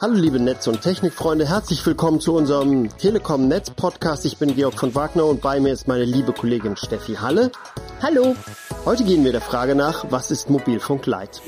Hallo liebe Netz- und Technikfreunde, herzlich willkommen zu unserem Telekom Netz Podcast. Ich bin Georg von Wagner und bei mir ist meine liebe Kollegin Steffi Halle. Hallo. Heute gehen wir der Frage nach, was ist Mobilfunk Lite?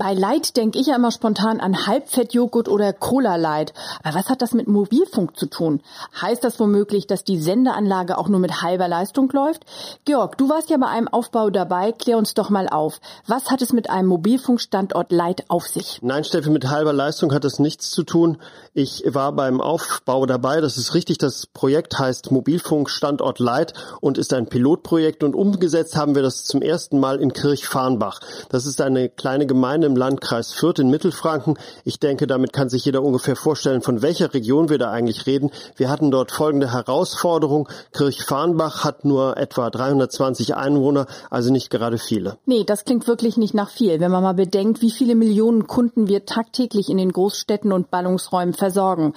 Bei Light denke ich ja immer spontan an Halbfettjoghurt oder Cola Light. Aber was hat das mit Mobilfunk zu tun? Heißt das womöglich, dass die Sendeanlage auch nur mit halber Leistung läuft? Georg, du warst ja bei einem Aufbau dabei. Klär uns doch mal auf. Was hat es mit einem Mobilfunkstandort Light auf sich? Nein, Steffi, mit halber Leistung hat es nichts zu tun. Ich war beim Aufbau dabei. Das ist richtig. Das Projekt heißt Mobilfunkstandort Light und ist ein Pilotprojekt und umgesetzt haben wir das zum ersten Mal in Kirchfarnbach. Das ist eine kleine Gemeinde im Landkreis Fürth in Mittelfranken. Ich denke, damit kann sich jeder ungefähr vorstellen, von welcher Region wir da eigentlich reden. Wir hatten dort folgende Herausforderung. Kirchfarnbach hat nur etwa 320 Einwohner, also nicht gerade viele. Nee, das klingt wirklich nicht nach viel, wenn man mal bedenkt, wie viele Millionen Kunden wir tagtäglich in den Großstädten und Ballungsräumen versorgen.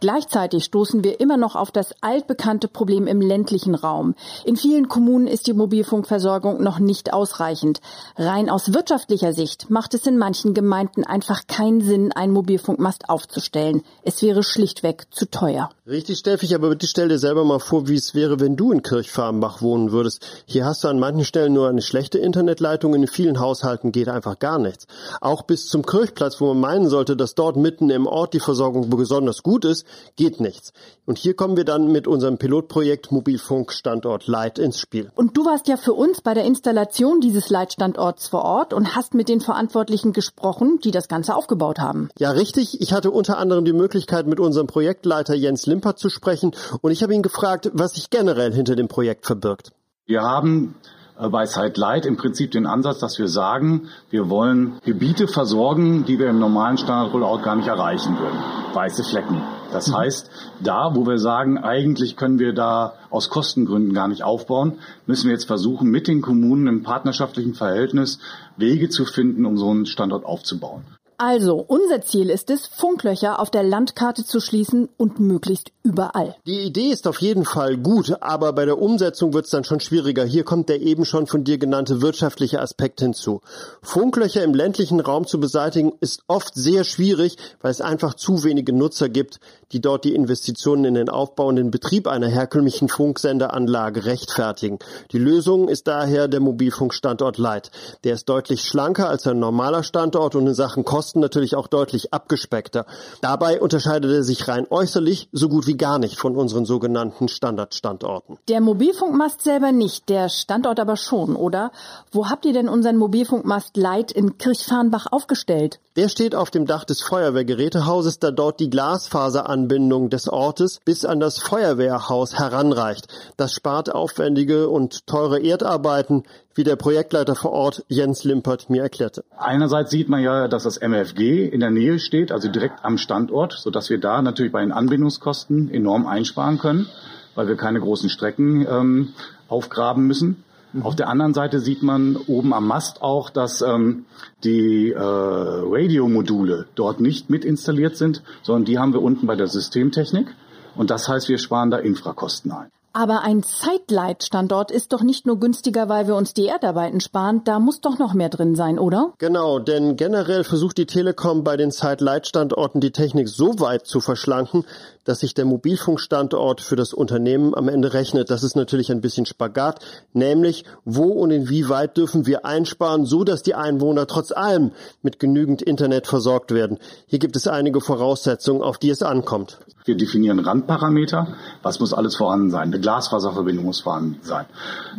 Gleichzeitig stoßen wir immer noch auf das altbekannte Problem im ländlichen Raum. In vielen Kommunen ist die Mobilfunkversorgung noch nicht ausreichend. Rein aus wirtschaftlicher Sicht macht es in in manchen Gemeinden einfach keinen Sinn, einen Mobilfunkmast aufzustellen. Es wäre schlichtweg zu teuer. Richtig, Steffi, aber bitte stell dir selber mal vor, wie es wäre, wenn du in Kirchfarbenbach wohnen würdest. Hier hast du an manchen Stellen nur eine schlechte Internetleitung, in vielen Haushalten geht einfach gar nichts. Auch bis zum Kirchplatz, wo man meinen sollte, dass dort mitten im Ort die Versorgung besonders gut ist, geht nichts. Und hier kommen wir dann mit unserem Pilotprojekt Mobilfunkstandort Light ins Spiel. Und du warst ja für uns bei der Installation dieses Leitstandorts vor Ort und hast mit den Verantwortlichen Menschen gesprochen, die das Ganze aufgebaut haben. Ja, richtig. Ich hatte unter anderem die Möglichkeit, mit unserem Projektleiter Jens Limper zu sprechen und ich habe ihn gefragt, was sich generell hinter dem Projekt verbirgt. Wir haben äh, bei Site Light im Prinzip den Ansatz, dass wir sagen, wir wollen Gebiete versorgen, die wir im normalen Standard-Rollout gar nicht erreichen würden. Weiße Flecken. Das mhm. heißt, da, wo wir sagen, eigentlich können wir da aus Kostengründen gar nicht aufbauen, müssen wir jetzt versuchen, mit den Kommunen im partnerschaftlichen Verhältnis Wege zu finden, um so einen Standort aufzubauen. Also, unser Ziel ist es, Funklöcher auf der Landkarte zu schließen und möglichst überall. Die Idee ist auf jeden Fall gut, aber bei der Umsetzung wird es dann schon schwieriger. Hier kommt der eben schon von dir genannte wirtschaftliche Aspekt hinzu. Funklöcher im ländlichen Raum zu beseitigen ist oft sehr schwierig, weil es einfach zu wenige Nutzer gibt, die dort die Investitionen in den Aufbau und den Betrieb einer herkömmlichen Funksenderanlage rechtfertigen. Die Lösung ist daher der Mobilfunkstandort Light. Der ist deutlich schlanker als ein normaler Standort und in Sachen Kosten Kosten natürlich auch deutlich abgespeckter. Dabei unterscheidet er sich rein äußerlich so gut wie gar nicht von unseren sogenannten Standardstandorten. Der Mobilfunkmast selber nicht, der Standort aber schon, oder? Wo habt ihr denn unseren Mobilfunkmast Light in Kirchfarnbach aufgestellt? Der steht auf dem Dach des Feuerwehrgerätehauses, da dort die Glasfaseranbindung des Ortes bis an das Feuerwehrhaus heranreicht. Das spart aufwendige und teure Erdarbeiten, wie der Projektleiter vor Ort Jens Limpert mir erklärte. Einerseits sieht man ja, dass das MFG in der Nähe steht, also direkt am Standort, sodass wir da natürlich bei den Anbindungskosten enorm einsparen können, weil wir keine großen Strecken ähm, aufgraben müssen. Mhm. Auf der anderen Seite sieht man oben am Mast auch, dass ähm, die äh, Radiomodule dort nicht mit installiert sind, sondern die haben wir unten bei der Systemtechnik. Und das heißt, wir sparen da Infrakosten ein. Aber ein Zeitleitstandort ist doch nicht nur günstiger, weil wir uns die Erdarbeiten sparen, da muss doch noch mehr drin sein, oder? Genau, denn generell versucht die Telekom bei den Zeitleitstandorten die Technik so weit zu verschlanken, dass sich der Mobilfunkstandort für das Unternehmen am Ende rechnet. Das ist natürlich ein bisschen Spagat, nämlich wo und inwieweit dürfen wir einsparen, so dass die Einwohner trotz allem mit genügend Internet versorgt werden. Hier gibt es einige Voraussetzungen, auf die es ankommt. Wir definieren Randparameter. Was muss alles vorhanden sein? Eine Glasfaserverbindung muss vorhanden sein.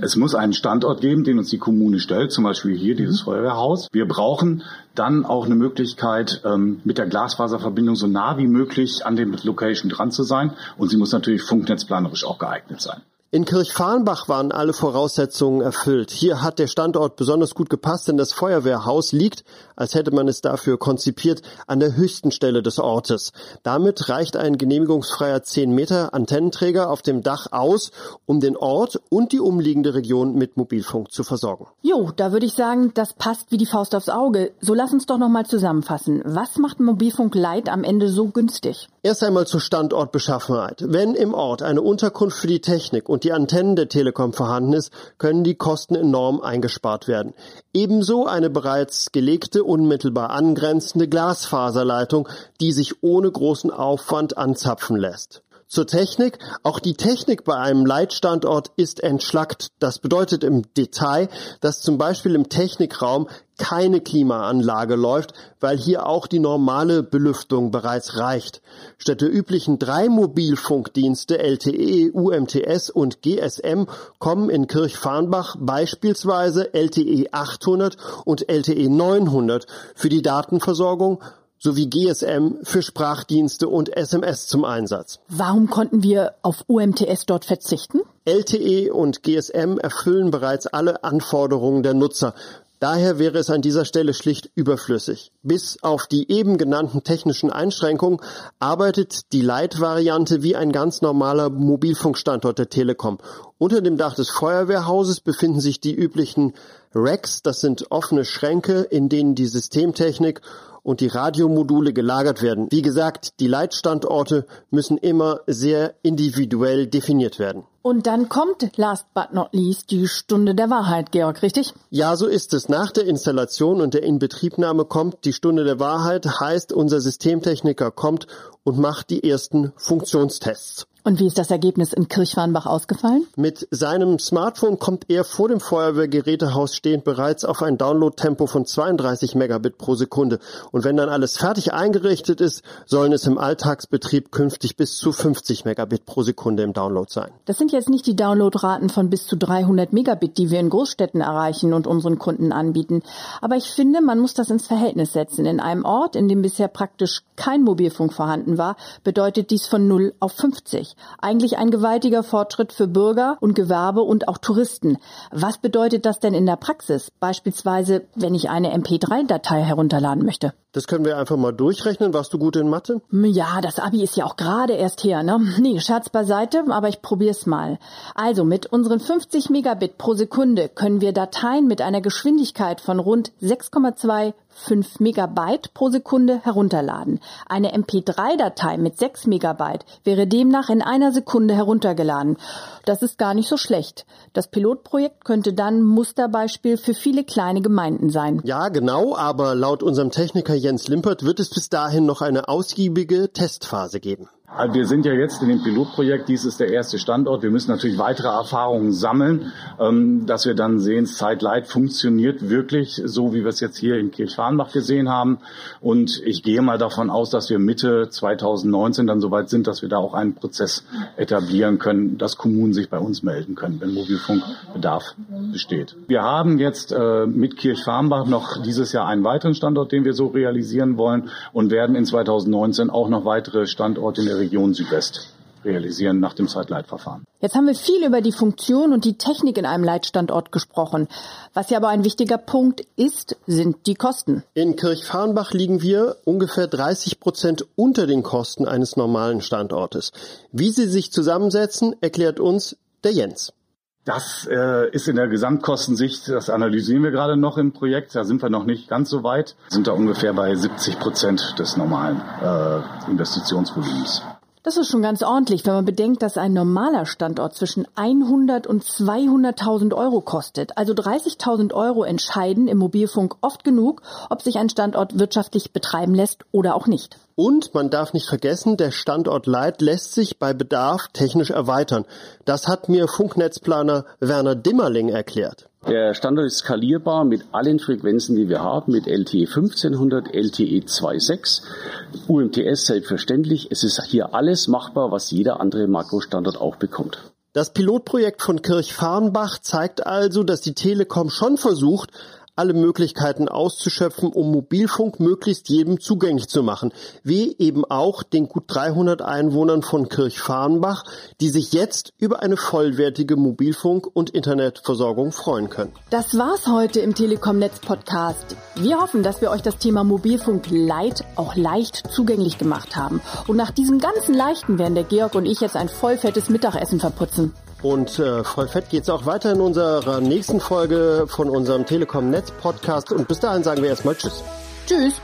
Es muss einen Standort geben, den uns die Kommune stellt, zum Beispiel hier dieses Feuerwehrhaus. Wir brauchen dann auch eine Möglichkeit, ähm, mit der Glasfaserverbindung so nah wie möglich an dem Location dran zu sein. Und sie muss natürlich funknetzplanerisch auch geeignet sein. In Kirchfarnbach waren alle Voraussetzungen erfüllt. Hier hat der Standort besonders gut gepasst, denn das Feuerwehrhaus liegt, als hätte man es dafür konzipiert, an der höchsten Stelle des Ortes. Damit reicht ein genehmigungsfreier 10 Meter Antennenträger auf dem Dach aus, um den Ort und die umliegende Region mit Mobilfunk zu versorgen. Jo, da würde ich sagen, das passt wie die Faust aufs Auge. So lass uns doch nochmal zusammenfassen. Was macht Mobilfunk Light am Ende so günstig? Erst einmal zur Standortbeschaffenheit. Wenn im Ort eine Unterkunft für die Technik und die Antennen der Telekom vorhanden ist, können die Kosten enorm eingespart werden. Ebenso eine bereits gelegte, unmittelbar angrenzende Glasfaserleitung, die sich ohne großen Aufwand anzapfen lässt. Zur Technik. Auch die Technik bei einem Leitstandort ist entschlackt. Das bedeutet im Detail, dass zum Beispiel im Technikraum keine Klimaanlage läuft, weil hier auch die normale Belüftung bereits reicht. Statt der üblichen drei Mobilfunkdienste LTE, UMTS und GSM kommen in Kirchfarnbach beispielsweise LTE 800 und LTE 900 für die Datenversorgung sowie GSM für Sprachdienste und SMS zum Einsatz. Warum konnten wir auf UMTS dort verzichten? LTE und GSM erfüllen bereits alle Anforderungen der Nutzer. Daher wäre es an dieser Stelle schlicht überflüssig. Bis auf die eben genannten technischen Einschränkungen arbeitet die Leitvariante wie ein ganz normaler Mobilfunkstandort der Telekom. Unter dem Dach des Feuerwehrhauses befinden sich die üblichen Racks, das sind offene Schränke, in denen die Systemtechnik und die Radiomodule gelagert werden. Wie gesagt, die Leitstandorte müssen immer sehr individuell definiert werden. Und dann kommt, last but not least, die Stunde der Wahrheit, Georg, richtig? Ja, so ist es. Nach der Installation und der Inbetriebnahme kommt die Stunde der Wahrheit, heißt unser Systemtechniker kommt und macht die ersten Funktionstests. Und wie ist das Ergebnis in Kirchwarnbach ausgefallen? Mit seinem Smartphone kommt er vor dem Feuerwehrgerätehaus stehend bereits auf ein Downloadtempo von 32 Megabit pro Sekunde. Und wenn dann alles fertig eingerichtet ist, sollen es im Alltagsbetrieb künftig bis zu 50 Megabit pro Sekunde im Download sein. Das sind jetzt nicht die Downloadraten von bis zu 300 Megabit, die wir in Großstädten erreichen und unseren Kunden anbieten. Aber ich finde, man muss das ins Verhältnis setzen. In einem Ort, in dem bisher praktisch kein Mobilfunk vorhanden war, bedeutet dies von 0 auf 50. Eigentlich ein gewaltiger Fortschritt für Bürger und Gewerbe und auch Touristen. Was bedeutet das denn in der Praxis? Beispielsweise, wenn ich eine MP3-Datei herunterladen möchte. Das können wir einfach mal durchrechnen. Warst du gut in Mathe? Ja, das Abi ist ja auch gerade erst her, ne? Nee, Scherz beiseite, aber ich probier's mal. Also mit unseren 50 Megabit pro Sekunde können wir Dateien mit einer Geschwindigkeit von rund 6,2 5 Megabyte pro Sekunde herunterladen. Eine MP3-Datei mit 6 Megabyte wäre demnach in einer Sekunde heruntergeladen. Das ist gar nicht so schlecht. Das Pilotprojekt könnte dann Musterbeispiel für viele kleine Gemeinden sein. Ja, genau, aber laut unserem Techniker Jens Limpert wird es bis dahin noch eine ausgiebige Testphase geben. Also wir sind ja jetzt in dem Pilotprojekt, dies ist der erste Standort. Wir müssen natürlich weitere Erfahrungen sammeln, ähm, dass wir dann sehen, Zeitlight funktioniert wirklich so, wie wir es jetzt hier in Kirchwarnbach gesehen haben. Und ich gehe mal davon aus, dass wir Mitte 2019 dann soweit sind, dass wir da auch einen Prozess etablieren können, dass Kommunen sich bei uns melden können, wenn Mobilfunkbedarf besteht. Wir haben jetzt äh, mit Kirchwarnbach noch dieses Jahr einen weiteren Standort, den wir so realisieren wollen und werden in 2019 auch noch weitere Standorte in der Region Südwest realisieren nach dem Zeitleitverfahren. Jetzt haben wir viel über die Funktion und die Technik in einem Leitstandort gesprochen. Was ja aber ein wichtiger Punkt ist, sind die Kosten. In Kirchfarnbach liegen wir ungefähr 30 Prozent unter den Kosten eines normalen Standortes. Wie sie sich zusammensetzen, erklärt uns der Jens. Das äh, ist in der Gesamtkostensicht, das analysieren wir gerade noch im Projekt, da sind wir noch nicht ganz so weit, sind da ungefähr bei 70 Prozent des normalen äh, Investitionsvolumens. Das ist schon ganz ordentlich, wenn man bedenkt, dass ein normaler Standort zwischen 100 und 200.000 Euro kostet. Also 30.000 Euro entscheiden im Mobilfunk oft genug, ob sich ein Standort wirtschaftlich betreiben lässt oder auch nicht. Und man darf nicht vergessen, der Standort Leit lässt sich bei Bedarf technisch erweitern. Das hat mir Funknetzplaner Werner Dimmerling erklärt. Der Standort ist skalierbar mit allen Frequenzen, die wir haben, mit LTE 1500, LTE 2.6, UMTS selbstverständlich. Es ist hier alles machbar, was jeder andere Makrostandort auch bekommt. Das Pilotprojekt von Kirchfarnbach zeigt also, dass die Telekom schon versucht, alle Möglichkeiten auszuschöpfen, um Mobilfunk möglichst jedem zugänglich zu machen, wie eben auch den gut 300 Einwohnern von Kirchfarnbach, die sich jetzt über eine vollwertige Mobilfunk- und Internetversorgung freuen können. Das war's heute im Telekom-Netz Podcast. Wir hoffen, dass wir euch das Thema Mobilfunk Light auch leicht zugänglich gemacht haben. Und nach diesem ganzen Leichten werden der Georg und ich jetzt ein vollfettes Mittagessen verputzen. Und äh, voll fett geht's auch weiter in unserer nächsten Folge von unserem Telekom Netz Podcast. Und bis dahin sagen wir erstmal Tschüss. Tschüss.